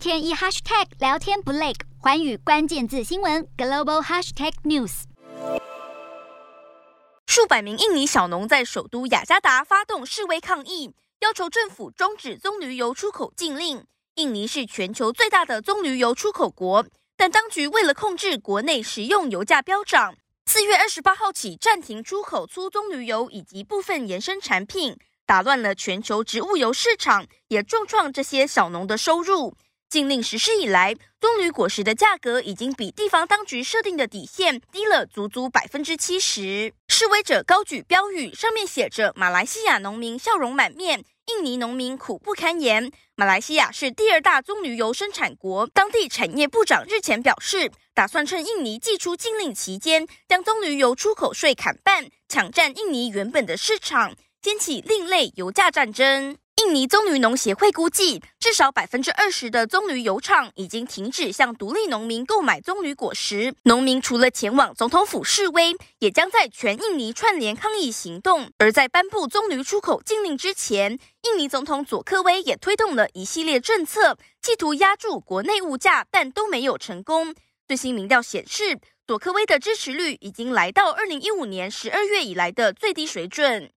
天一 hashtag 聊天不累，环宇关键字新闻 global hashtag news。数百名印尼小农在首都雅加达发动示威抗议，要求政府终止棕榈油出口禁令。印尼是全球最大的棕榈油出口国，但当局为了控制国内食用油价飙涨，四月二十八号起暂停出口粗棕榈油以及部分衍生产品，打乱了全球植物油市场，也重创这些小农的收入。禁令实施以来，棕榈果实的价格已经比地方当局设定的底线低了足足百分之七十。示威者高举标语，上面写着“马来西亚农民笑容满面，印尼农民苦不堪言”。马来西亚是第二大棕榈油生产国，当地产业部长日前表示，打算趁印尼祭出禁令期间，将棕榈油出口税砍半，抢占印尼原本的市场，掀起另类油价战争。印尼棕榈农协会估计，至少百分之二十的棕榈油厂已经停止向独立农民购买棕榈果实。农民除了前往总统府示威，也将在全印尼串联抗议行动。而在颁布棕榈出口禁令之前，印尼总统佐科威也推动了一系列政策，企图压住国内物价，但都没有成功。最新民调显示，佐科威的支持率已经来到二零一五年十二月以来的最低水准。